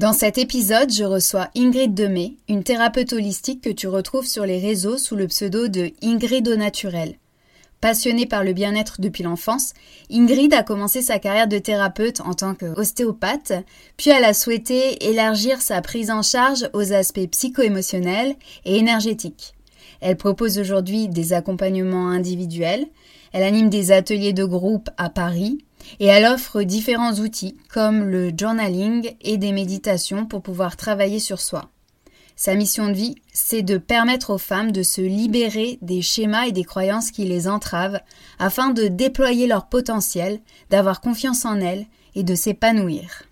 Dans cet épisode, je reçois Ingrid Demey, une thérapeute holistique que tu retrouves sur les réseaux sous le pseudo de Ingrid au naturel. Passionnée par le bien-être depuis l'enfance, Ingrid a commencé sa carrière de thérapeute en tant qu'ostéopathe, puis elle a souhaité élargir sa prise en charge aux aspects psycho-émotionnels et énergétiques. Elle propose aujourd'hui des accompagnements individuels, elle anime des ateliers de groupe à Paris et elle offre différents outils comme le journaling et des méditations pour pouvoir travailler sur soi. Sa mission de vie, c'est de permettre aux femmes de se libérer des schémas et des croyances qui les entravent afin de déployer leur potentiel, d'avoir confiance en elles et de s'épanouir.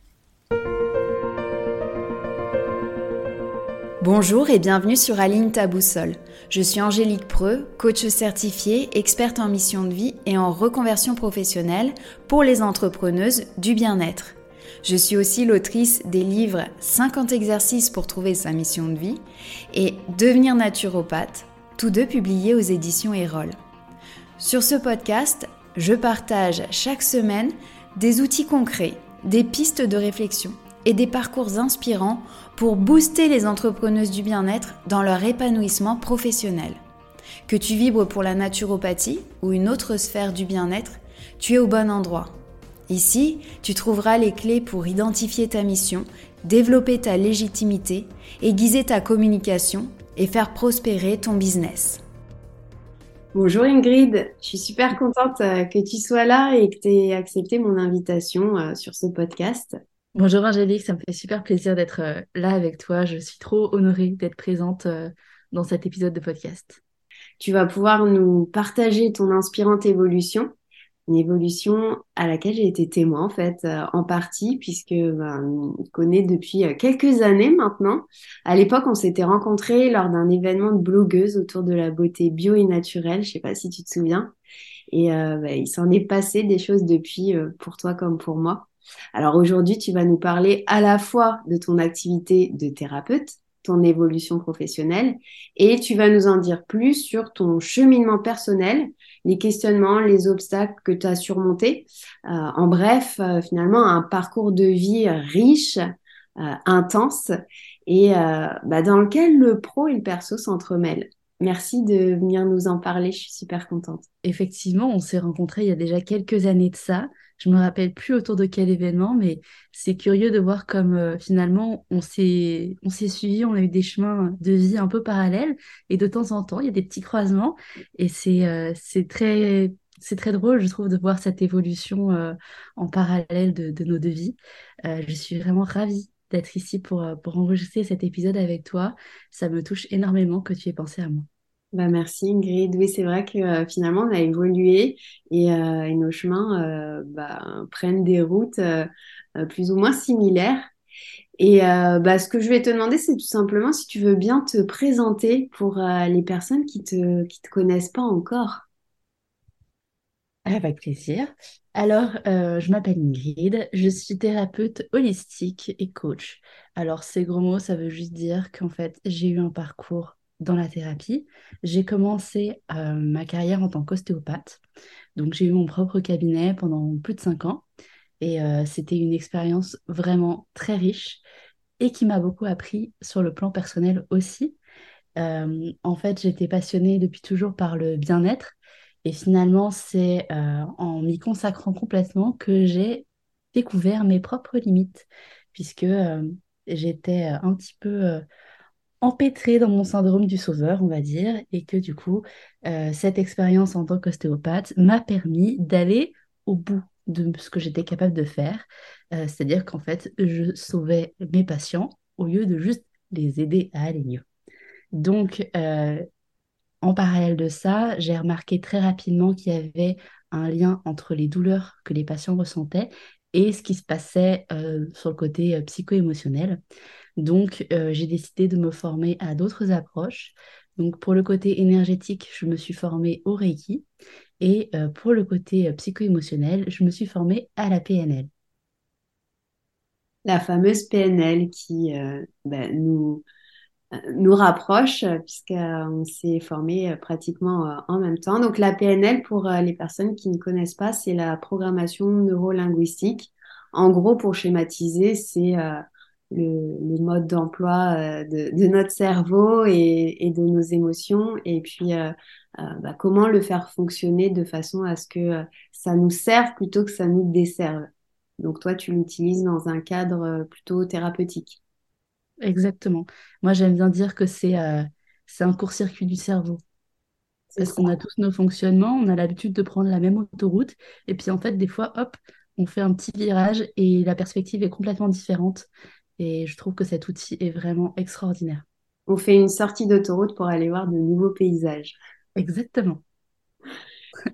Bonjour et bienvenue sur Aline ta boussole. Je suis Angélique Preux, coach certifiée, experte en mission de vie et en reconversion professionnelle pour les entrepreneuses du bien-être. Je suis aussi l'autrice des livres 50 exercices pour trouver sa mission de vie et Devenir naturopathe, tous deux publiés aux éditions Erol. Sur ce podcast, je partage chaque semaine des outils concrets, des pistes de réflexion et des parcours inspirants pour booster les entrepreneuses du bien-être dans leur épanouissement professionnel. Que tu vibres pour la naturopathie ou une autre sphère du bien-être, tu es au bon endroit. Ici, tu trouveras les clés pour identifier ta mission, développer ta légitimité, aiguiser ta communication et faire prospérer ton business. Bonjour Ingrid, je suis super contente euh, que tu sois là et que tu aies accepté mon invitation euh, sur ce podcast. Bonjour Angélique, ça me fait super plaisir d'être euh, là avec toi. Je suis trop honorée d'être présente dans cet épisode de podcast. Tu vas pouvoir nous partager ton inspirante évolution une évolution à laquelle j'ai été témoin en fait euh, en partie puisque ben, on connaît depuis euh, quelques années maintenant. À l'époque, on s'était rencontrés lors d'un événement de blogueuse autour de la beauté bio et naturelle. Je sais pas si tu te souviens. Et euh, ben, il s'en est passé des choses depuis pour toi comme pour moi. Alors aujourd'hui, tu vas nous parler à la fois de ton activité de thérapeute, ton évolution professionnelle et tu vas nous en dire plus sur ton cheminement personnel les questionnements, les obstacles que tu as surmontés. Euh, en bref, euh, finalement, un parcours de vie riche, euh, intense et bah, dans lequel le pro et le perso s'entremêlent. Merci de venir nous en parler, je suis super contente. Effectivement, on s'est rencontrés il y a déjà quelques années de ça. Je me rappelle plus autour de quel événement, mais c'est curieux de voir comme euh, finalement on s'est on s'est suivi, on a eu des chemins de vie un peu parallèles et de temps en temps il y a des petits croisements et c'est euh, c'est très c'est très drôle, je trouve, de voir cette évolution euh, en parallèle de, de, nos deux vies. je suis vraiment ravie d'être ici pour, pour enregistrer cet épisode avec toi. Ça me touche énormément que tu aies pensé à moi. Bah merci Ingrid. Oui, c'est vrai que euh, finalement on a évolué et, euh, nos chemins euh, bah, prennent des routes plus ou moins similaires. Et bah, ce que je vais te demander, c'est tout simplement si tu veux bien te présenter pour les personnes qui te te connaissent pas encore. Avec plaisir. Alors, je m'appelle Ingrid, je suis thérapeute holistique et coach. Alors, ces gros mots, ça veut juste dire qu'en fait, j'ai eu un parcours dans la thérapie. J'ai commencé euh, ma carrière en tant qu'ostéopathe. Donc j'ai eu mon propre cabinet pendant plus de cinq ans. Et euh, c'était une expérience vraiment très riche et qui m'a beaucoup appris sur le plan personnel aussi. Euh, en fait, j'étais passionnée depuis toujours par le bien-être. Et finalement, c'est en m'y consacrant complètement que j'ai découvert mes propres limites, puisque j'étais un petit peu empêtrée dans mon syndrome du sauveur, on va dire, et que du coup, euh, cette expérience en tant qu'ostéopathe m'a permis d'aller au bout de ce que j'étais capable de faire. Euh, c'est-à-dire qu'en fait, je sauvais mes patients au lieu de juste les aider à aller mieux. Donc, euh, en parallèle de ça, j'ai remarqué très rapidement qu'il y avait un lien entre les douleurs que les patients ressentaient et ce qui se passait sur le côté psycho-émotionnel. Donc, euh, j'ai décidé de me former à d'autres approches. Donc, pour le côté énergétique, je me suis formée au Reiki. Et euh, pour le côté euh, psycho-émotionnel, je me suis formée à la PNL. La fameuse PNL qui ben, nous, nous rapproche, puisqu'on s'est formé pratiquement en même temps. Donc, la PNL, pour les personnes qui ne connaissent pas, c'est la programmation neurolinguistique. En gros, pour schématiser, c'est le, mode d'emploi euh, de, notre cerveau et, de nos émotions, et puis euh, euh, bah, comment le faire fonctionner de façon à ce que ça nous serve plutôt que ça nous desserve. Donc toi, tu l'utilises dans un cadre plutôt thérapeutique. Exactement. Moi, j'aime bien dire que c'est c'est un court-circuit du cerveau. Parce qu'on a tous nos fonctionnements, on a l'habitude de prendre la même autoroute, et puis en fait, des fois, hop, on fait un petit virage et la perspective est complètement différente. Et je trouve que cet outil est vraiment extraordinaire. On fait une sortie d'autoroute pour aller voir de nouveaux paysages. Exactement.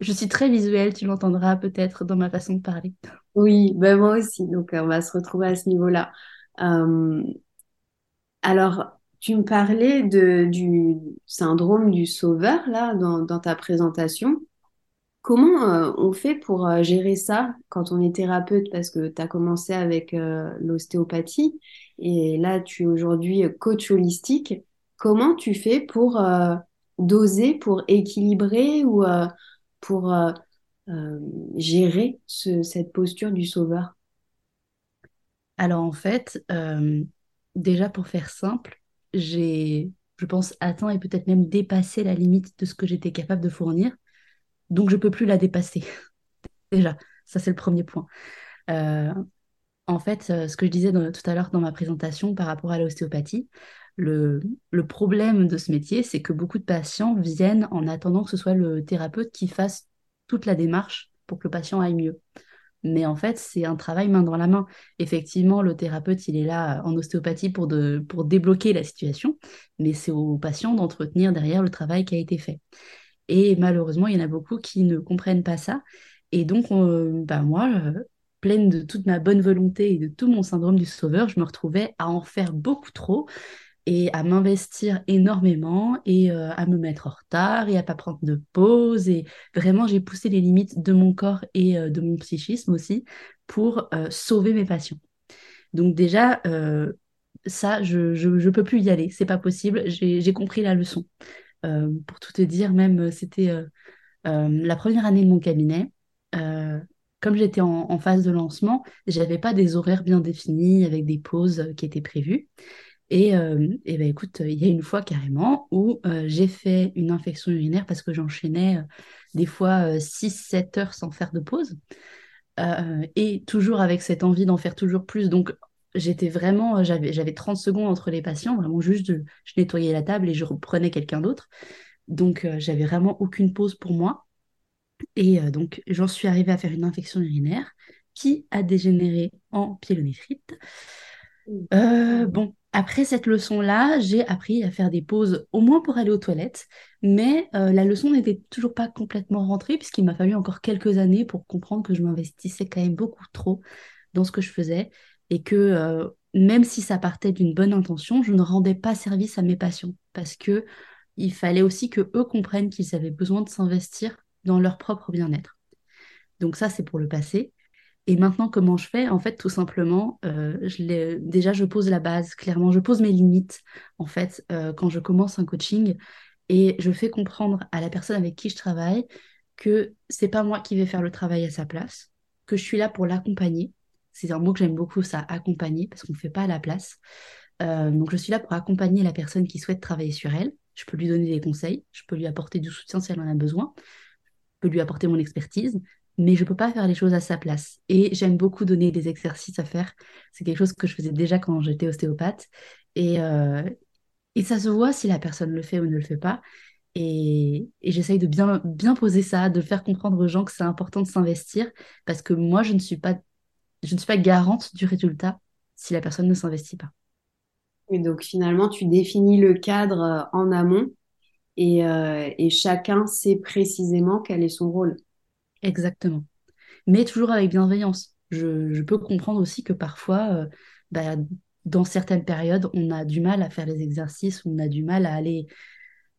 Je suis très visuelle, tu l'entendras peut-être dans ma façon de parler. Oui, ben moi aussi. Donc, on va se retrouver à ce niveau-là. Euh, alors, tu me parlais du syndrome du sauveur, là, dans, dans ta présentation. Comment euh, on fait pour euh, gérer ça quand on est thérapeute? Parce que tu as commencé avec euh, l'ostéopathie et là, tu es aujourd'hui coach holistique. Comment tu fais pour doser, pour équilibrer ou pour gérer cette posture du sauveur? Alors en fait, déjà pour faire simple, j'ai, je pense, atteint et peut-être même dépassé la limite de ce que j'étais capable de fournir donc je peux plus la dépasser. Déjà, ça c'est le premier point. Euh, en fait, euh, ce que je disais tout à l'heure dans ma présentation par rapport à l'ostéopathie, le, le, problème de ce métier, c'est que beaucoup de patients viennent en attendant que ce soit le thérapeute qui fasse toute la démarche pour que le patient aille mieux. Mais en fait, c'est un travail main dans la main. Effectivement, le thérapeute, il est là en ostéopathie pour, de, pour débloquer la situation, mais c'est au patient d'entretenir derrière le travail qui a été fait. Et malheureusement, il y en a beaucoup qui ne comprennent pas ça. Et donc, bah moi, euh, pleine de toute ma bonne volonté et de tout mon syndrome du sauveur, je me retrouvais à en faire beaucoup trop et à m'investir énormément et euh, à me mettre en retard et à pas prendre de pause. Et vraiment, j'ai poussé les limites de mon corps et euh, de mon psychisme aussi pour sauver mes patients. Donc déjà, ça, je ne peux plus y aller, c'est pas possible, j'ai compris la leçon. Euh, pour tout te dire, même, euh, c'était euh, la première année de mon cabinet comme j'étais en, phase de lancement, j'avais pas des horaires bien définis avec des pauses qui étaient prévues. Et, et ben écoute, il y a une fois carrément où j'ai fait une infection urinaire parce que j'enchaînais des fois 6-7 heures sans faire de pause. et toujours avec cette envie d'en faire toujours plus. Donc j'étais vraiment, euh, j'avais, j'avais 30 secondes entre les patients, vraiment juste, je nettoyais la table et je reprenais quelqu'un d'autre. Donc, euh, j'avais vraiment aucune pause pour moi. Et euh, donc, j'en suis arrivée à faire une infection urinaire qui a dégénéré en pyélonéphrite. bon, après cette leçon-là, j'ai appris à faire des pauses au moins pour aller aux toilettes, mais la leçon n'était toujours pas complètement rentrée puisqu'il m'a fallu encore quelques années pour comprendre que je m'investissais quand même beaucoup trop dans ce que je faisais et que euh, même si ça partait d'une bonne intention, je ne rendais pas service à mes patients parce que il fallait aussi que eux comprennent qu'ils avaient besoin de s'investir dans leur propre bien-être. Donc ça, c'est pour le passé. Et maintenant, comment je fais? En fait, tout simplement, euh, déjà, je pose la base, clairement, je pose mes limites, en fait, euh, quand je commence un coaching, et je fais comprendre à la personne avec qui je travaille que c'est pas moi qui vais faire le travail à sa place, que je suis là pour l'accompagner, c'est un mot que j'aime beaucoup, ça, accompagner, parce qu'on ne fait pas à la place. Euh, donc, je suis là pour accompagner la personne qui souhaite travailler sur elle. Je peux lui donner des conseils, je peux lui apporter du soutien si elle en a besoin, je peux lui apporter mon expertise, mais je ne peux pas faire les choses à sa place. Et j'aime beaucoup donner des exercices à faire. C'est quelque chose que je faisais déjà quand j'étais ostéopathe. Et, euh, et ça se voit si la personne le fait ou ne le fait pas. Et, et j'essaye de bien, bien poser ça, de faire comprendre aux gens que c'est important de s'investir, parce que moi, je ne suis pas je ne suis pas garante du résultat si la personne ne s'investit pas. Et donc finalement, tu définis le cadre euh, en amont et, euh, et, chacun sait précisément quel est son rôle. Exactement. Mais toujours avec bienveillance. Je, peux comprendre aussi que parfois, euh, bah, dans certaines périodes, on a du mal à faire les exercices, on a du mal à aller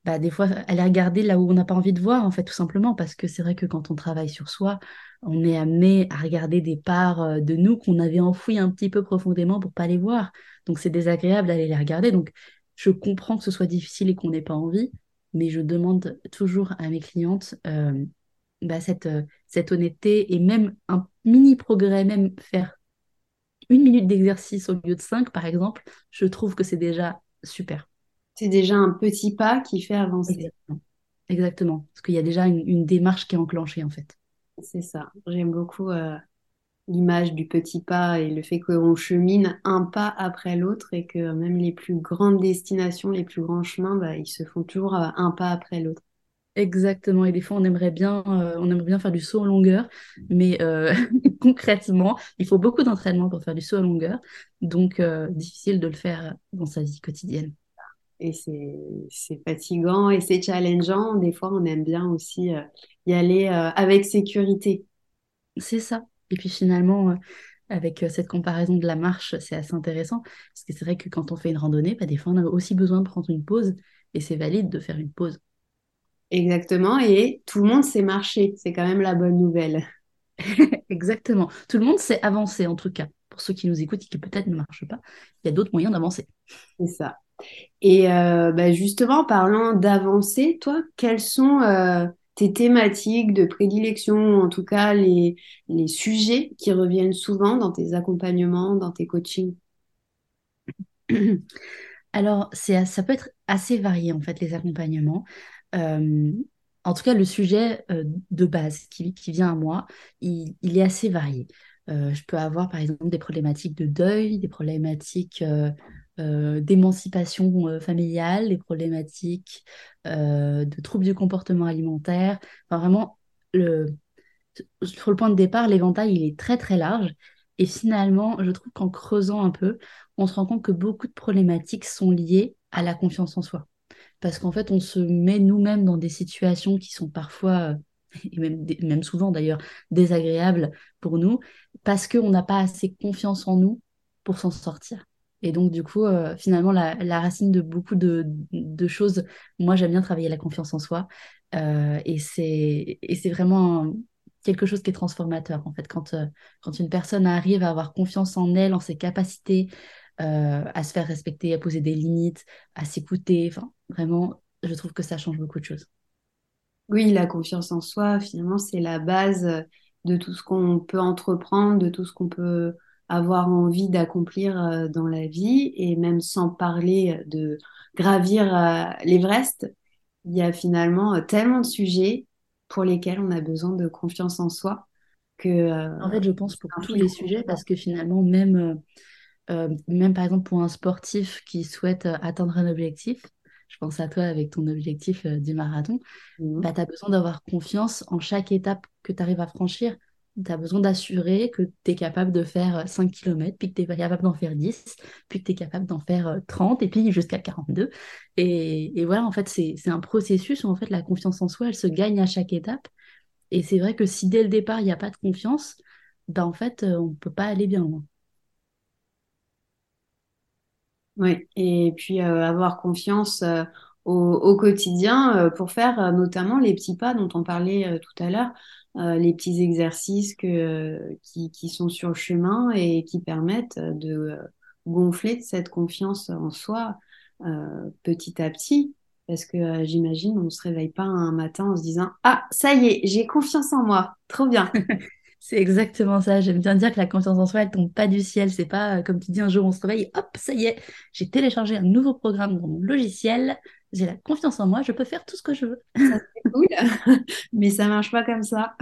bah, des fois aller regarder là où on n'a pas envie de voir, en fait, tout simplement, parce que c'est vrai que quand on travaille sur soi, on est amené à regarder des parts euh, de nous qu'on avait enfouies un petit peu profondément pour pas les voir. Donc c'est désagréable d'aller les regarder. Donc je comprends que ce soit difficile et qu'on n'ait pas envie, mais je demande toujours à mes clientes euh, bah, cette, euh, cette honnêteté et même un mini progrès, même faire une minute d'exercice au lieu de cinq, par exemple, je trouve que c'est déjà super. C'est déjà un petit pas qui fait avancer. Exactement. Parce qu'il y a déjà une, démarche qui est enclenchée, en fait. C'est ça. J'aime beaucoup euh, l'image du petit pas et le fait qu'on chemine un pas après l'autre et que même les plus grandes destinations, les plus grands chemins, bah, ils se font toujours euh, un pas après l'autre. Exactement. Et des fois, on aimerait bien, euh, on aimerait bien faire du saut en longueur, mais euh, concrètement, il faut beaucoup d'entraînement pour faire du saut en longueur. Donc, euh, difficile de le faire dans sa vie quotidienne. Et c'est fatigant et c'est challengeant. Des fois, on aime bien aussi y aller avec sécurité. C'est ça. Et puis finalement, avec cette comparaison de la marche, c'est assez intéressant. Parce que c'est vrai que quand on fait une randonnée, bah, des fois, on a aussi besoin de prendre une pause. Et c'est valide de faire une pause. Exactement, et tout le monde sait marcher, c'est quand même la bonne nouvelle. Exactement, tout le monde sait avancer en tout cas. Pour ceux qui nous écoutent et qui peut-être ne marchent pas, il y a d'autres moyens d'avancer. C'est ça. Et euh, bah, justement, parlant d'avancer, toi, quelles sont euh, tes thématiques de prédilection, en tout cas les, les sujets qui reviennent souvent dans tes accompagnements, dans tes coachings? Alors, ça peut être assez varié en fait, les accompagnements. Euh, en tout cas, le sujet euh, de base qui, vient à moi, il, est assez varié. Euh, je peux avoir par exemple des problématiques de deuil, des problématiques d'émancipation familiale, des problématiques de troubles du comportement alimentaire. Enfin, vraiment, le, sur le point de départ, l'éventail, il est très très large. Et finalement, je trouve qu'en creusant un peu, on se rend compte que beaucoup de problématiques sont liées à la confiance en soi parce qu'en fait, on se met nous-mêmes dans des situations qui sont parfois, euh, et même, même souvent d'ailleurs, désagréables pour nous, parce qu'on n'a pas assez confiance en nous pour s'en sortir. Et donc, du coup, euh, finalement, la, racine de beaucoup de, choses, moi, j'aime bien travailler la confiance en soi. Euh, et c'est vraiment quelque chose qui est transformateur, en fait. Quand, quand une personne arrive à avoir confiance en elle, en ses capacités, euh, à se faire respecter, à poser des limites, à s'écouter. Enfin, vraiment, je trouve que ça change beaucoup de choses. Oui, la confiance en soi, finalement, c'est la base de tout ce qu'on peut entreprendre, de tout ce qu'on peut avoir envie d'accomplir euh, dans la vie. Et même sans parler de gravir euh, l'Everest, il y a finalement tellement de sujets pour lesquels on a besoin de confiance en soi que... en fait, je pense pour tous les sujets, parce que finalement, même euh, même par exemple pour un sportif qui souhaite euh, atteindre un objectif, je pense à toi avec ton objectif euh, du marathon, mmh. bah, tu as besoin d'avoir confiance en chaque étape que tu arrives à franchir. Tu as besoin d'assurer que tu es capable de faire 5 km, puis que tu es capable d'en faire 10, puis que tu es capable d'en faire 30, et puis jusqu'à 42. Et, et, voilà, en fait, c'est un processus où en fait, la confiance en soi, elle se gagne à chaque étape. Et c'est vrai que si dès le départ, il n'y a pas de confiance, bah, en fait, on ne peut pas aller bien loin. Oui, et puis euh, avoir confiance euh, au, quotidien euh, pour faire notamment les petits pas dont on parlait tout à l'heure, les petits exercices que, qui, qui, sont sur le chemin et qui permettent de gonfler cette confiance en soi petit à petit. Parce que j'imagine, on ne se réveille pas un matin en se disant Ah, ça y est, j'ai confiance en moi, trop bien. C'est exactement ça. J'aime bien dire que la confiance en soi, elle tombe pas du ciel. C'est pas euh, comme tu dis un jour on se réveille, hop, ça y est, j'ai téléchargé un nouveau programme dans mon logiciel. J'ai la confiance en moi, je peux faire tout ce que je veux. Ça c'est cool, mais ça marche pas comme ça.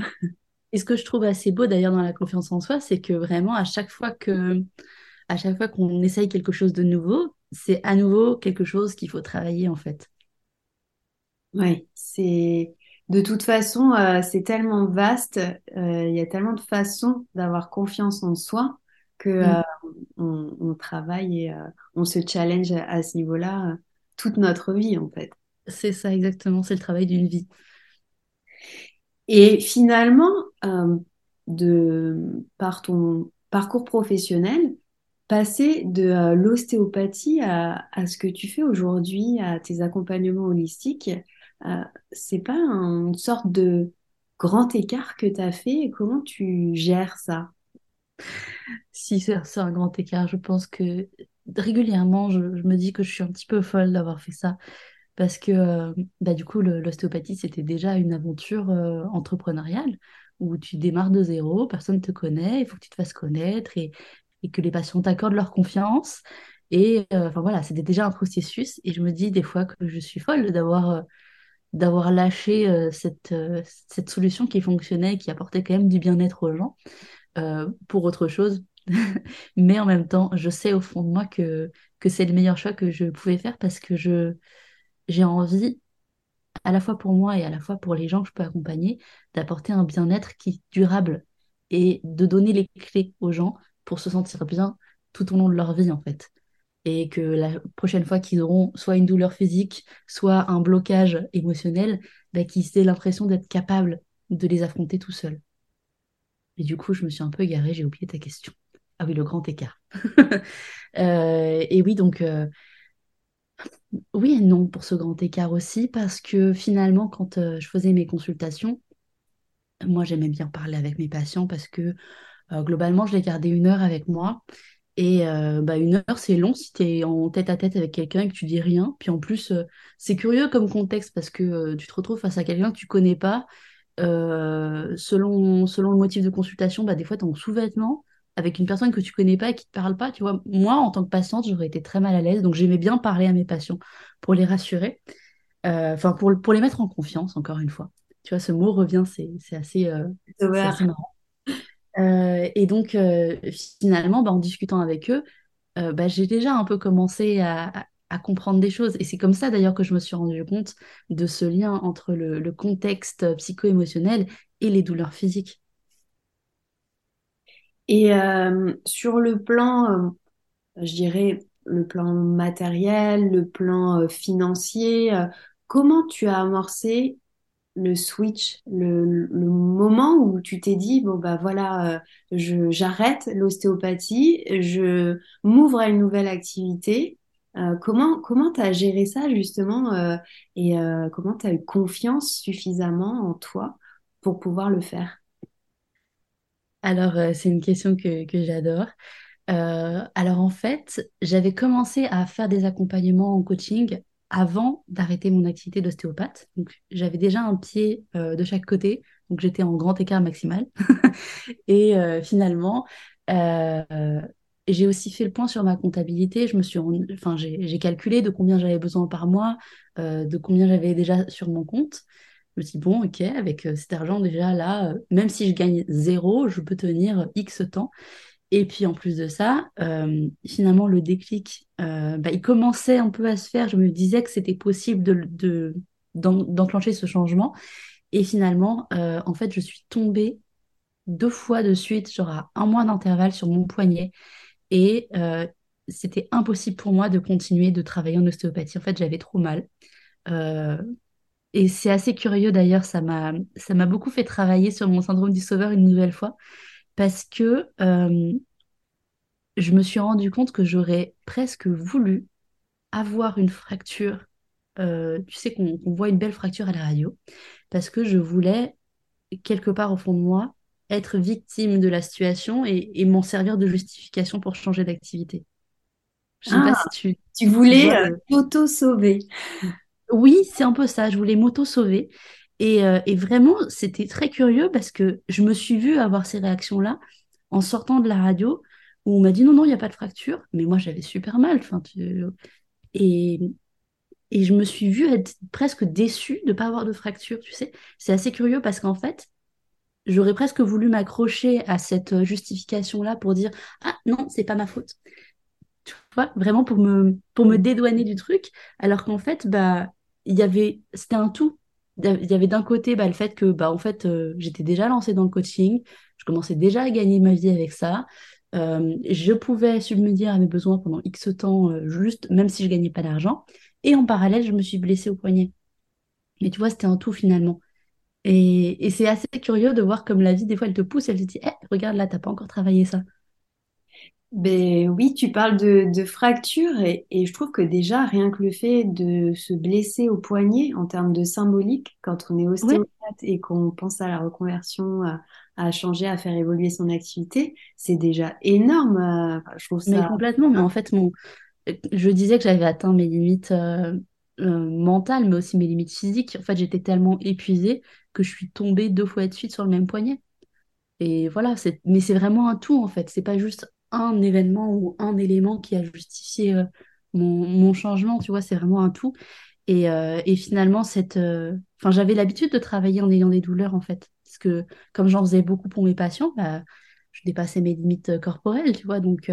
Et ce que je trouve assez beau d'ailleurs dans la confiance en soi, c'est que vraiment à chaque fois que, à chaque fois qu'on essaye quelque chose de nouveau, c'est à nouveau quelque chose qu'il faut travailler en fait. Oui, c'est de toute façon, euh, c'est tellement vaste, euh, il y a tellement de façons d'avoir confiance en soi que mm. euh, on, travaille et on se challenge à, ce niveau-là toute notre vie en fait. C'est ça exactement, c'est le travail d'une vie. Et finalement, de, par ton parcours professionnel, passer de l'ostéopathie à, à, ce que tu fais aujourd'hui, à tes accompagnements holistiques, euh, c'est pas une sorte de grand écart que tu as fait? Et comment tu gères ça? Si, c'est un grand écart. Je pense que régulièrement, je, me dis que je suis un petit peu folle d'avoir fait ça. Parce que euh, bah, du coup, l'ostéopathie, c'était déjà une aventure euh, entrepreneuriale où tu démarres de zéro, personne ne te connaît, il faut que tu te fasses connaître et et que les patients t'accordent leur confiance. Et enfin voilà, c'était déjà un processus. Et je me dis des fois que je suis folle d'avoir d'avoir lâché cette, cette solution qui fonctionnait et qui apportait quand même du bien-être aux gens pour autre chose. Mais en même temps, je sais au fond de moi que, c'est le meilleur choix que je pouvais faire parce que j'ai envie, à la fois pour moi et à la fois pour les gens que je peux accompagner, d'apporter un bien-être qui est durable et de donner les clés aux gens pour se sentir bien tout au long de leur vie en fait. Et que la prochaine fois qu'ils auront soit une douleur physique, soit un blocage émotionnel, bah, qu'ils aient l'impression d'être capables de les affronter tout seuls. Et du coup, je me suis un peu égarée, j'ai oublié ta question. Ah oui, le grand écart. Euh, et oui, donc, euh, oui et non pour ce grand écart aussi, parce que finalement, quand euh, je faisais mes consultations, moi, j'aimais bien parler avec mes patients parce que globalement, je les gardais une heure avec moi. Et bah, une heure, c'est long si tu es en tête à tête avec quelqu'un et que tu dis rien. Puis en plus, c'est curieux comme contexte parce que tu te retrouves face à quelqu'un que tu connais pas. selon, selon le motif de consultation, bah, des fois, tu es en sous-vêtements avec une personne que tu connais pas et qui te parle pas, tu vois, moi, en tant que patiente, j'aurais été très mal à l'aise. Donc, j'aimais bien parler à mes patients pour les rassurer, euh, enfin, pour, pour les mettre en confiance, encore une fois. Tu vois, ce mot revient, c'est assez, euh, assez, marrant. Euh, et donc, finalement, bah, en discutant avec eux, bah, j'ai déjà un peu commencé à, comprendre des choses. Et c'est comme ça, d'ailleurs, que je me suis rendu compte de ce lien entre le, le contexte psycho-émotionnel et les douleurs physiques. Et euh, sur le plan, euh, je dirais, le plan matériel, le plan euh, financier, comment tu as amorcé le switch, le, moment où tu t'es dit, bon, bah voilà, je, j'arrête l'ostéopathie, je m'ouvre à une nouvelle activité. comment comment tu as géré ça justement et comment tu as eu confiance suffisamment en toi pour pouvoir le faire? Alors, euh, c'est une question que, j'adore. Euh, alors, en fait, j'avais commencé à faire des accompagnements en coaching avant d'arrêter mon activité d'ostéopathe. J'avais déjà un pied euh, de chaque côté. Donc, j'étais en grand écart maximal. Et finalement, j'ai aussi fait le point sur ma comptabilité. Je me suis, enfin, j'ai calculé de combien j'avais besoin par mois, de combien j'avais déjà sur mon compte. Je me dis, bon, ok, avec euh, cet argent déjà là, euh, même si je gagne zéro, je peux tenir X temps. Et puis en plus de ça, euh, finalement, le déclic, bah, il commençait un peu à se faire. Je me disais que c'était possible de, d'enclencher ce changement. Et finalement, en fait, je suis tombée deux fois de suite, genre à un mois d'intervalle sur mon poignet. Et c'était impossible pour moi de continuer de travailler en ostéopathie. En fait, j'avais trop mal. Et c'est assez curieux d'ailleurs, ça m'a beaucoup fait travailler sur mon syndrome du sauveur une nouvelle fois parce que euh, je me suis rendu compte que j'aurais presque voulu avoir une fracture. Euh, tu sais qu'on voit une belle fracture à la radio parce que je voulais quelque part au fond de moi être victime de la situation et, m'en servir de justification pour changer d'activité. Je sais pas ah, si tu tu voulais euh, t'auto-sauver. Oui, c'est un peu ça. Je voulais m'auto-sauver. Euh, et, vraiment, c'était très curieux parce que je me suis vue avoir ces réactions-là en sortant de la radio où on m'a dit non, non, il n'y a pas de fracture. Mais moi, j'avais super mal. Et, et je me suis vue être presque déçue de ne pas avoir de fracture, tu sais. C'est assez curieux parce qu'en fait, j'aurais presque voulu m'accrocher à cette justification-là pour dire ah non, c'est pas ma faute. Tu vois, vraiment pour me, pour me dédouaner du truc, alors qu'en fait, bah, il y avait, c'était un tout. Il y avait d'un côté bah, le fait que bah, en fait, euh, j'étais déjà lancée dans le coaching, je commençais déjà à gagner ma vie avec ça. Euh, je pouvais subvenir à mes besoins pendant X temps, euh, juste, même si je gagnais pas d'argent. Et en parallèle, je me suis blessée au poignet. Mais tu vois, c'était un tout finalement. Et, et c'est assez curieux de voir comme la vie, des fois, elle te pousse, elle te dit, hey, «Eh, regarde là, t'as pas encore travaillé ça. Ben oui, tu parles de, de fracture et, je trouve que déjà, rien que le fait de se blesser au poignet en termes de symbolique, quand on est ostéopathe et qu'on pense à la reconversion, à, changer, à faire évoluer son activité, c'est déjà énorme. Euh, je trouve ça... Mais complètement, mais en fait, mon... je disais que j'avais atteint mes limites euh, euh, mentales, mais aussi mes limites physiques. En fait, j'étais tellement épuisée que je suis tombée deux fois de suite sur le même poignet. Et voilà, mais c'est vraiment un tout en fait. C'est pas juste un événement ou un élément qui a justifié euh, mon, mon, changement, tu vois, c'est vraiment un tout. Et, euh, et finalement, cette, euh, enfin, j'avais l'habitude de travailler en ayant des douleurs, en fait. Parce que comme j'en faisais beaucoup pour mes patients, bah, je dépassais mes limites corporelles, tu vois. Donc,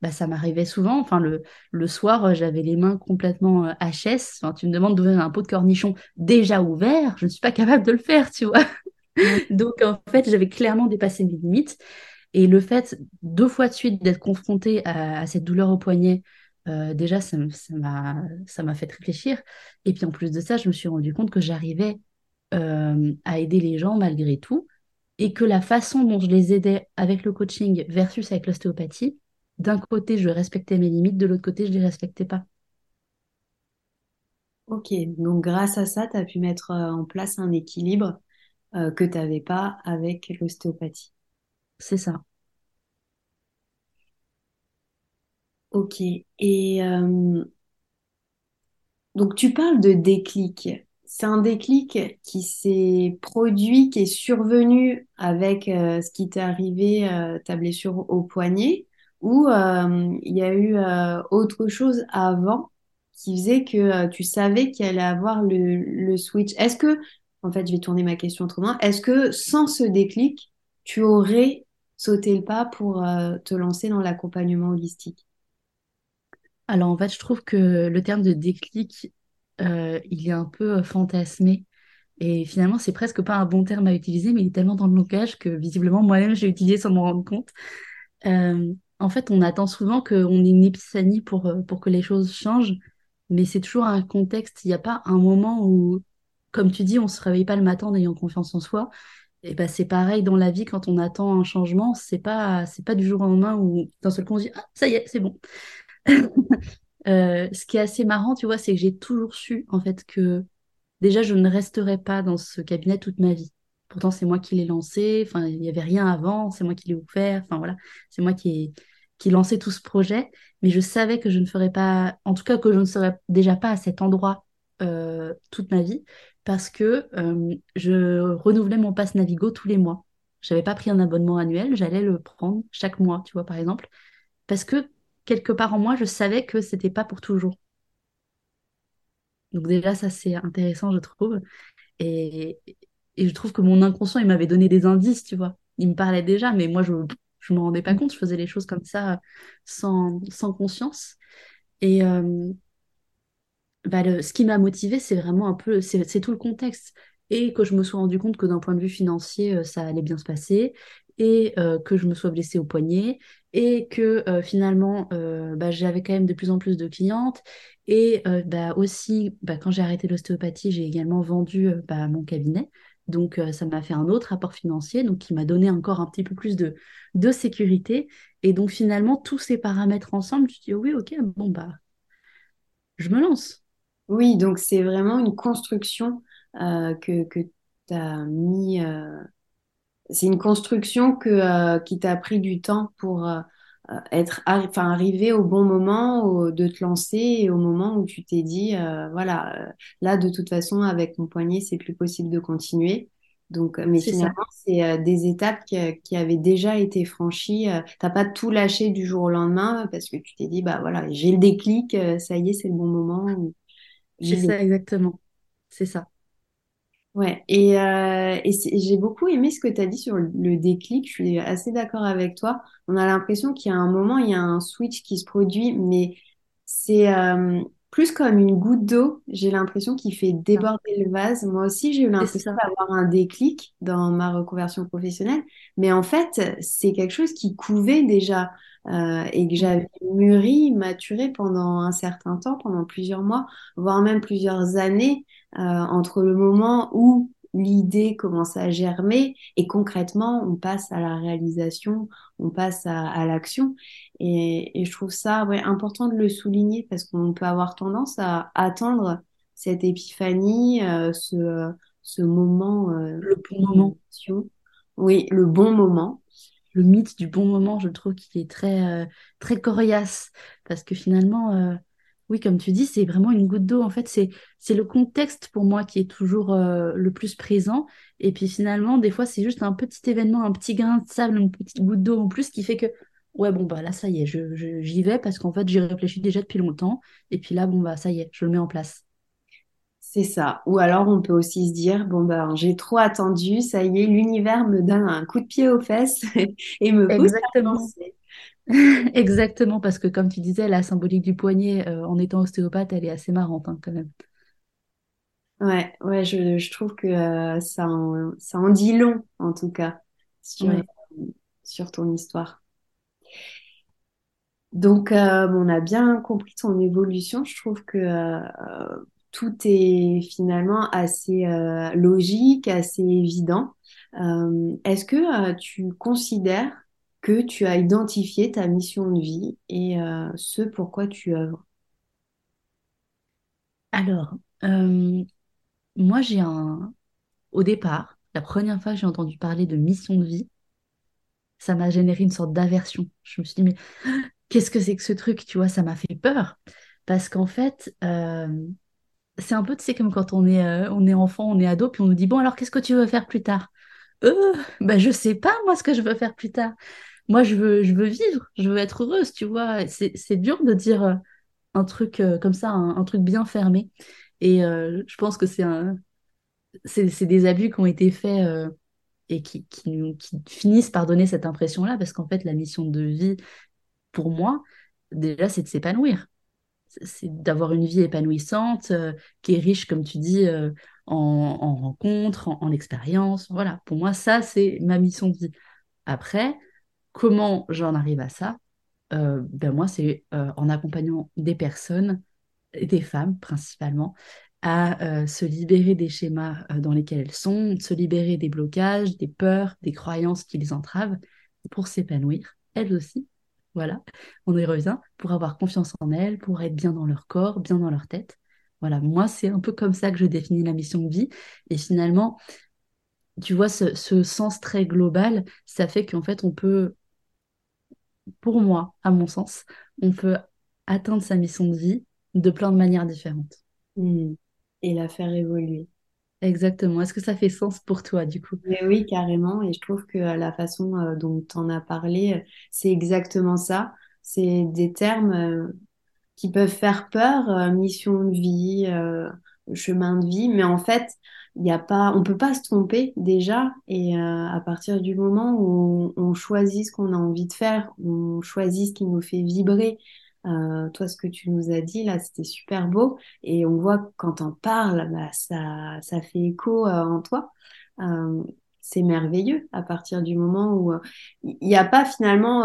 bah, ça m'arrivait souvent. Enfin, le, le soir, j'avais les mains complètement HS. Enfin, tu me demandes d'ouvrir un pot de cornichon déjà ouvert. Je ne suis pas capable de le faire, tu vois. Donc, en fait, j'avais clairement dépassé mes limites. Et le fait, deux fois de suite, d'être confrontée à, cette douleur au poignet, euh, déjà, ça m'a fait réfléchir. Et puis, en plus de ça, je me suis rendu compte que j'arrivais euh, à aider les gens malgré tout. Et que la façon dont je les aidais avec le coaching versus avec l'ostéopathie, d'un côté, je respectais mes limites, de l'autre côté, je ne les respectais pas. Ok, donc grâce à ça, tu as pu mettre euh, en place un équilibre que tu n'avais pas avec l'ostéopathie. C'est ça. Ok. Et euh, donc tu parles de déclic. C'est un déclic qui s'est produit, qui est survenu avec euh, ce qui t'est arrivé, ta blessure au poignet, ou il y a eu autre chose avant qui faisait que tu savais qu'il allait avoir le, le switch? Est-ce que en fait, je vais tourner ma question autrement. Est-ce que sans ce déclic, tu aurais sauté le pas pour euh, te lancer dans l'accompagnement holistique Alors, en fait, je trouve que le terme de déclic, euh, il est un peu euh, fantasmé. Et finalement, c'est presque pas un bon terme à utiliser, mais il est tellement dans le langage que visiblement, moi-même, j'ai utilisé sans m'en rendre compte. en fait, on attend souvent qu'on ait une épiphanie pour, pour que les choses changent, mais c'est toujours un contexte. Il n'y a pas un moment où comme tu dis, on se réveille pas le matin en ayant confiance en soi. Et ben c'est pareil dans la vie quand on attend un changement, c'est pas c'est pas du jour au lendemain où d'un seul coup on se dit ah ça y est c'est bon. Euh, ce qui est assez marrant, tu vois, c'est que j'ai toujours su en fait que déjà je ne resterai pas dans ce cabinet toute ma vie. Pourtant c'est moi qui l'ai lancé, enfin il n'y avait rien avant, c'est moi qui l'ai ouvert, enfin voilà, c'est moi qui ai qui lancé tout ce projet, mais je savais que je ne ferais pas, en tout cas que je ne serais déjà pas à cet endroit euh, toute ma vie parce que euh, je renouvelais mon pass Navigo tous les mois. Je n'avais pas pris un abonnement annuel, j'allais le prendre chaque mois, tu vois, par exemple, parce que quelque part en moi, je savais que c'était pas pour toujours. Donc déjà, ça c'est intéressant, je trouve. Et, je trouve que mon inconscient, il m'avait donné des indices, tu vois. Il me parlait déjà, mais moi, je ne me rendais pas compte, je faisais les choses comme ça sans, sans conscience. Et, euh, bah, ce qui m'a motivé, c'est vraiment un peu, c'est tout le contexte. Et que je me sois rendu compte que d'un point de vue financier, euh, ça allait bien se passer, et euh, que je me sois blessée au poignet, et que euh, finalement, bah, j'avais quand même de plus en plus de clientes. Et bah, aussi, bah, quand j'ai arrêté l'ostéopathie, j'ai également vendu mon cabinet. Donc, ça m'a fait un autre apport financier, donc qui m'a donné encore un petit peu plus de, de sécurité. Et donc, finalement, tous ces paramètres ensemble, je dis, oui, ok, bon, bah, je me lance. Oui, donc c'est vraiment une construction euh, que, que tu as mis. Euh, c'est une construction que, euh, qui t'a pris du temps pour être enfin, arriver au bon moment de te lancer et au moment où tu t'es dit voilà, là de toute façon, avec mon poignet, c'est plus possible de continuer. Donc, mais finalement, c'est des étapes qui, qui, avaient déjà été franchies. T'as pas tout lâché du jour au lendemain parce que tu t'es dit, bah voilà, j'ai le déclic, ça y est, c'est le bon moment. C'est ça, exactement. C'est ça. Ouais, et, euh, et j'ai beaucoup aimé ce que tu as dit sur le déclic. Je suis assez d'accord avec toi. On a l'impression qu'il y a un moment, il y a un switch qui se produit, mais c'est euh, plus comme une goutte d'eau. J'ai l'impression qu'il fait déborder le vase. Moi aussi, j'ai eu l'impression d'avoir un déclic dans ma reconversion professionnelle, mais en fait, c'est quelque chose qui couvait déjà. Euh, et que j'avais mûri, maturé pendant un certain temps, pendant plusieurs mois, voire même plusieurs années, euh, entre le moment où l'idée commence à germer et concrètement on passe à la réalisation, on passe à, l'action. Et, je trouve ça ouais, important de le souligner parce qu'on peut avoir tendance à attendre cette épiphanie, euh, ce, ce moment. le bon moment. Oui, le bon moment le mythe du bon moment, je trouve qu'il est très, euh, très coriace. Parce que finalement, euh, oui, comme tu dis, c'est vraiment une goutte d'eau. En fait, c'est, c'est le contexte pour moi qui est toujours euh, le plus présent. Et puis finalement, des fois, c'est juste un petit événement, un petit grain de sable, une petite goutte d'eau en plus qui fait que ouais, bon, bah là, ça y est, je, je- j'y vais parce qu'en fait, j'y réfléchis déjà depuis longtemps. Et puis là, bon, bah ça y est, je le mets en place. C'est ça. Ou alors on peut aussi se dire, bon ben j'ai trop attendu, ça y est, l'univers me donne un coup de pied aux fesses et me pousse Exactement. Exactement, parce que comme tu disais, la symbolique du poignet, euh, en étant ostéopathe, elle est assez marrante hein, quand même. Ouais, ouais, je, je trouve que euh, ça en, ça en dit long, en tout cas, sur, sur ton histoire. Donc, euh, on a bien compris ton évolution. Je trouve que euh, tout est finalement assez euh, logique, assez évident. Est-ce que tu considères que tu as identifié ta mission de vie et ce pourquoi tu œuvres? Alors, moi, j'ai un... Au départ, la première fois que j'ai entendu parler de mission de vie, ça m'a généré une sorte d'aversion. Je me suis dit, mais qu'est-ce que c'est que ce truc? Tu vois, ça m'a fait peur. Parce qu'en fait, euh, c'est un peu, tu sais, comme quand on est, euh, on est enfant, on est ado, puis on nous dit, bon, alors qu'est-ce que tu veux faire plus tard? Euh, bah, je sais pas, moi, ce que je veux faire plus tard. Moi, je veux, je veux vivre, je veux être heureuse, tu vois. C'est, dur de dire euh, un truc comme ça, un, truc bien fermé. Et je pense que c'est un, c'est, des abus qui ont été faits et qui, qui, finissent par donner cette impression-là, parce qu'en fait, la mission de vie, pour moi, déjà, c'est de s'épanouir. C'est d'avoir une vie épanouissante, euh, qui est riche, comme tu dis, euh, en, en rencontres, en, en expériences. Voilà, pour moi, ça, c'est ma mission de vie. Après, comment j'en arrive à ça? Euh, ben moi, c'est en accompagnant des personnes, des femmes principalement, à euh, se libérer des schémas euh, dans lesquels elles sont, se libérer des blocages, des peurs, des croyances qui les entravent, pour s'épanouir, elles aussi. Voilà, on y revient, pour avoir confiance en elles, pour être bien dans leur corps, bien dans leur tête. Voilà, moi, c'est un peu comme ça que je définis la mission de vie. Et finalement, tu vois, ce, sens très global, ça fait qu'en fait, on peut pour moi, à mon sens, on peut atteindre sa mission de vie de plein de manières différentes. Hmm. Et la faire évoluer. Exactement. Est-ce que ça fait sens pour toi, du coup? Mais oui, carrément. Et je trouve que la façon euh, dont tu en as parlé, euh, c'est exactement ça. C'est des termes euh, qui peuvent faire peur, euh, mission de vie, chemin de vie. Mais en fait, y a pas, on peut pas se tromper déjà. Et à partir du moment où on, on choisit ce qu'on a envie de faire, on choisit ce qui nous fait vibrer. Euh, toi, ce que tu nous as dit là, c'était super beau. Et on voit quand on parle, bah, ça, ça fait écho euh, en toi. Euh, c'est merveilleux à partir du moment où il n'y a pas finalement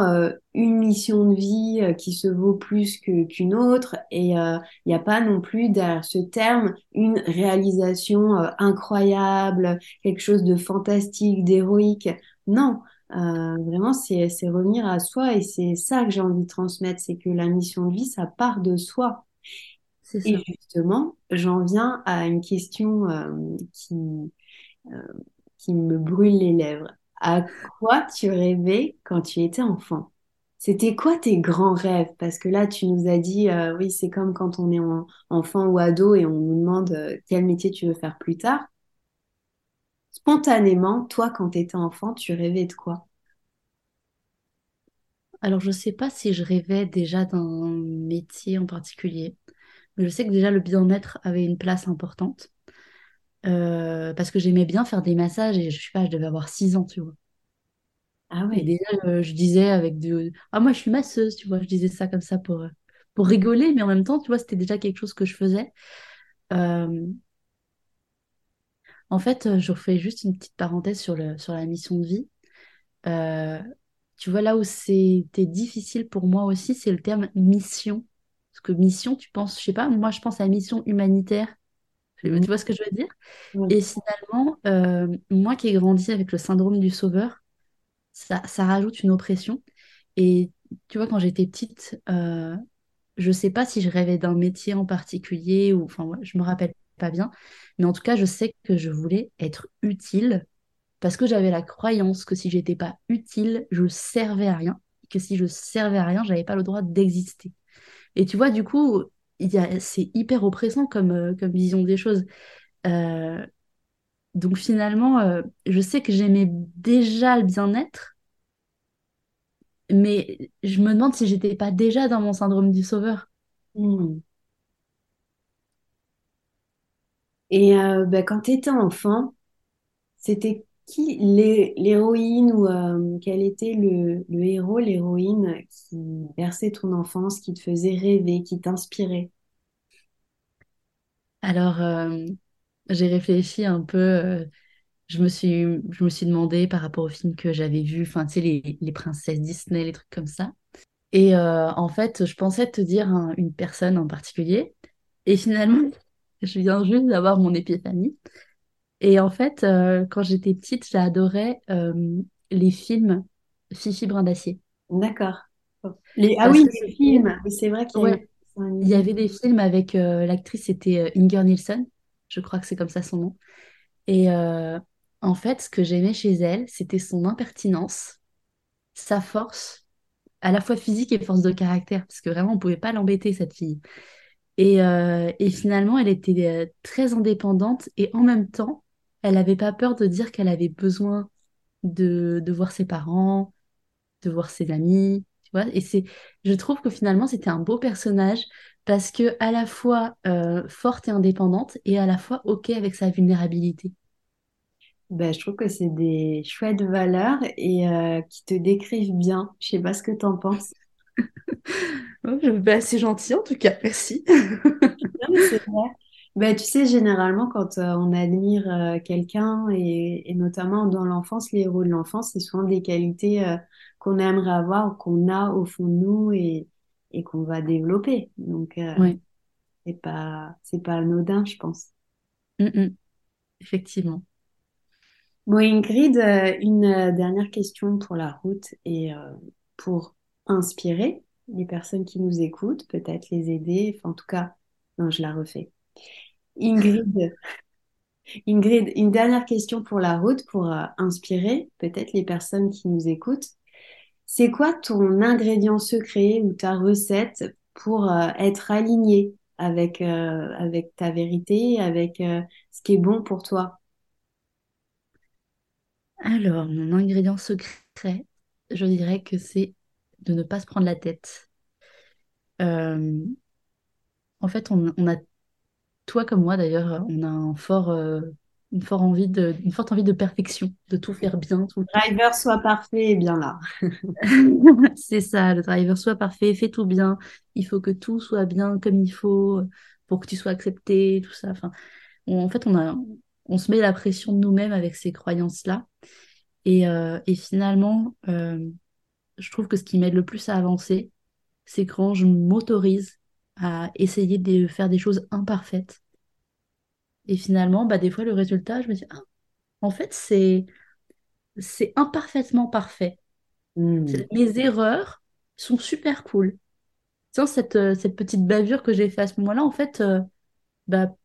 une mission de vie qui se vaut plus qu'une autre et il n'y a pas non plus derrière ce terme une réalisation incroyable, quelque chose de fantastique, d'héroïque. Non, euh, vraiment c'est, revenir à soi et c'est ça que j'ai envie de transmettre, c'est que la mission de vie, ça part de soi. C'est Et ça. justement, j'en viens à une question euh, qui, euh, qui me brûle les lèvres. À quoi tu rêvais quand tu étais enfant? C'était quoi tes grands rêves? Parce que là, tu nous as dit, euh, oui, c'est comme quand on est en- enfant ou ado et on nous demande euh, quel métier tu veux faire plus tard. Spontanément, toi, quand tu étais enfant, tu rêvais de quoi? Alors, je ne sais pas si je rêvais déjà d'un métier en particulier, mais je sais que déjà le bien-être avait une place importante. euh, parce que j'aimais bien faire des massages et je sais pas, je devais avoir 6 ans, tu vois. Ah Et ouais. déjà, euh, je disais avec de... Ah, moi, je suis masseuse, tu vois, je disais ça comme ça pour, euh, pour rigoler, mais en même temps, tu vois, c'était déjà quelque chose que je faisais. Euh, En fait, euh, je refais juste une petite parenthèse sur le, sur la mission de vie. Euh, tu vois, là où c'était difficile pour moi aussi, c'est le terme mission. Parce que mission, tu penses, je sais pas, moi je pense à mission humanitaire. Tu vois ce que je veux dire? Et finalement, euh, moi qui ai grandi avec le syndrome du sauveur, ça, ça rajoute une oppression. Et tu vois, quand j'étais petite, euh, je sais pas si je rêvais d'un métier en particulier ou, enfin, ouais, je me rappelle pas bien. Mais en tout cas, je sais que je voulais être utile parce que j'avais la croyance que si j'étais pas utile, je servais à rien. Que si je servais à rien, j'avais pas le droit d'exister. Et tu vois, du coup, c'est hyper oppressant comme, euh, vision des choses. Euh, donc finalement, euh, je sais que j'aimais déjà le bien-être, mais je me demande si j'étais pas déjà dans mon syndrome du sauveur. Hmm. Et euh, bah, quand tu étais enfant, c'était qui l'héroïne ou euh, quel était le, héros, l'héroïne qui berçait ton enfance, qui te faisait rêver, qui t'inspirait? Alors, euh, j'ai réfléchi un peu, je me suis, je me suis demandé par rapport aux films que j'avais vus, enfin, tu sais, les princesses Disney, les trucs comme ça. Et en fait, je pensais te dire une personne en particulier. Et finalement, je viens juste d'avoir mon épiphanie. Et en fait, euh, quand j'étais petite, j'adorais euh, les films Fifi Brin d'Acier. D'accord. Les... Ah oui, les films. C'est vrai qu'il y, ouais. il y avait des films avec euh, l'actrice, c'était Inger Nielsen. Je crois que c'est comme ça son nom. Et en fait, ce que j'aimais chez elle, c'était son impertinence, sa force, à la fois physique et force de caractère, parce que vraiment, on ne pouvait pas l'embêter, cette fille. Et, et, finalement, elle était très indépendante et en même temps, elle n'avait pas peur de dire qu'elle avait besoin de, voir ses parents, de voir ses amis, tu vois. Et c'est, je trouve que finalement, c'était un beau personnage parce que à la fois euh, forte et indépendante et à la fois OK avec sa vulnérabilité. Ben, je trouve que c'est des chouettes valeurs et euh, qui te décrivent bien. Je sais pas ce que tu en penses. c'est gentil en tout cas, merci. c'est vrai. Bah, tu sais, généralement, quand euh, on admire euh, quelqu'un, et, notamment dans l'enfance, les héros de l'enfance, c'est souvent des qualités euh, qu'on aimerait avoir, qu'on a au fond de nous et, et qu'on va développer. Donc, c'est pas, c'est pas anodin, je pense. Mm, mm. Effectivement. Bon, Ingrid, une dernière question pour la route et pour inspirer les personnes qui nous écoutent, peut-être les aider. Enfin, en tout cas, non, je la refais. Ingrid, Ingrid, une dernière question pour la route, pour euh, inspirer peut-être les personnes qui nous écoutent. C'est quoi ton ingrédient secret ou ta recette pour euh, être aligné avec, euh, avec ta vérité, avec ce qui est bon pour toi? Alors, mon ingrédient secret, je dirais que c'est de ne pas se prendre la tête. en fait, on, on a toi comme moi d'ailleurs, on a un fort, euh, une, forte envie de, une forte envie de perfection, de tout faire bien. Tout le driver soit parfait et bien là. c'est ça, le driver soit parfait, fais tout bien. Il faut que tout soit bien comme il faut pour que tu sois accepté, tout ça. Enfin, en fait, on, a, on se met la pression de nous-mêmes avec ces croyances-là. Et, euh, et finalement, euh, je trouve que ce qui m'aide le plus à avancer, c'est quand je m'autorise à essayer de faire des choses imparfaites. Et finalement, bah, des fois, le résultat, je me dis, ah, en fait, c'est, c'est imparfaitement parfait. Hmm. Mes erreurs sont super cool. Sans cette, euh, cette petite bavure que j'ai fait à ce moment-là, en fait, euh, bah,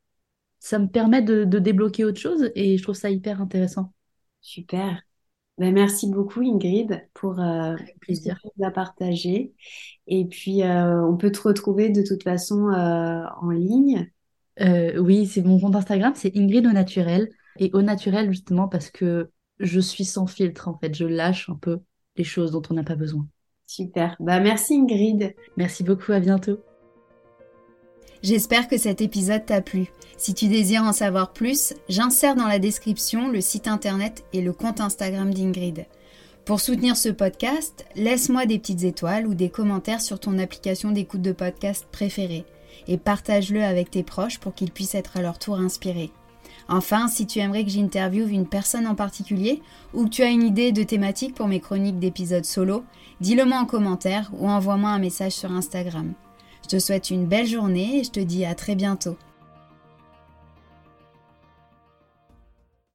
ça me permet de, de, débloquer autre chose et je trouve ça hyper intéressant. Super. Ben, merci beaucoup Ingrid pour euh, plaisir à partager. Et puis, euh, on peut te retrouver de toute façon euh, en ligne. Euh, oui, c'est mon compte Instagram, c'est Ingrid au naturel. Et au naturel, justement, parce que je suis sans filtre, en fait. Je lâche un peu les choses dont on n'a pas besoin. Super. Bah, merci Ingrid. Merci beaucoup, à bientôt. J'espère que cet épisode t'a plu. Si tu désires en savoir plus, j'insère dans la description le site internet et le compte Instagram d'Ingrid. Pour soutenir ce podcast, laisse-moi des petites étoiles ou des commentaires sur ton application d'écoute de podcast préférée et partage-le avec tes proches pour qu'ils puissent être à leur tour inspirés. Enfin, si tu aimerais que j'interviewe une personne en particulier ou que tu as une idée de thématique pour mes chroniques d'épisodes solo, dis-le moi en commentaire ou envoie-moi un message sur Instagram. Je te souhaite une belle journée et je te dis à très bientôt.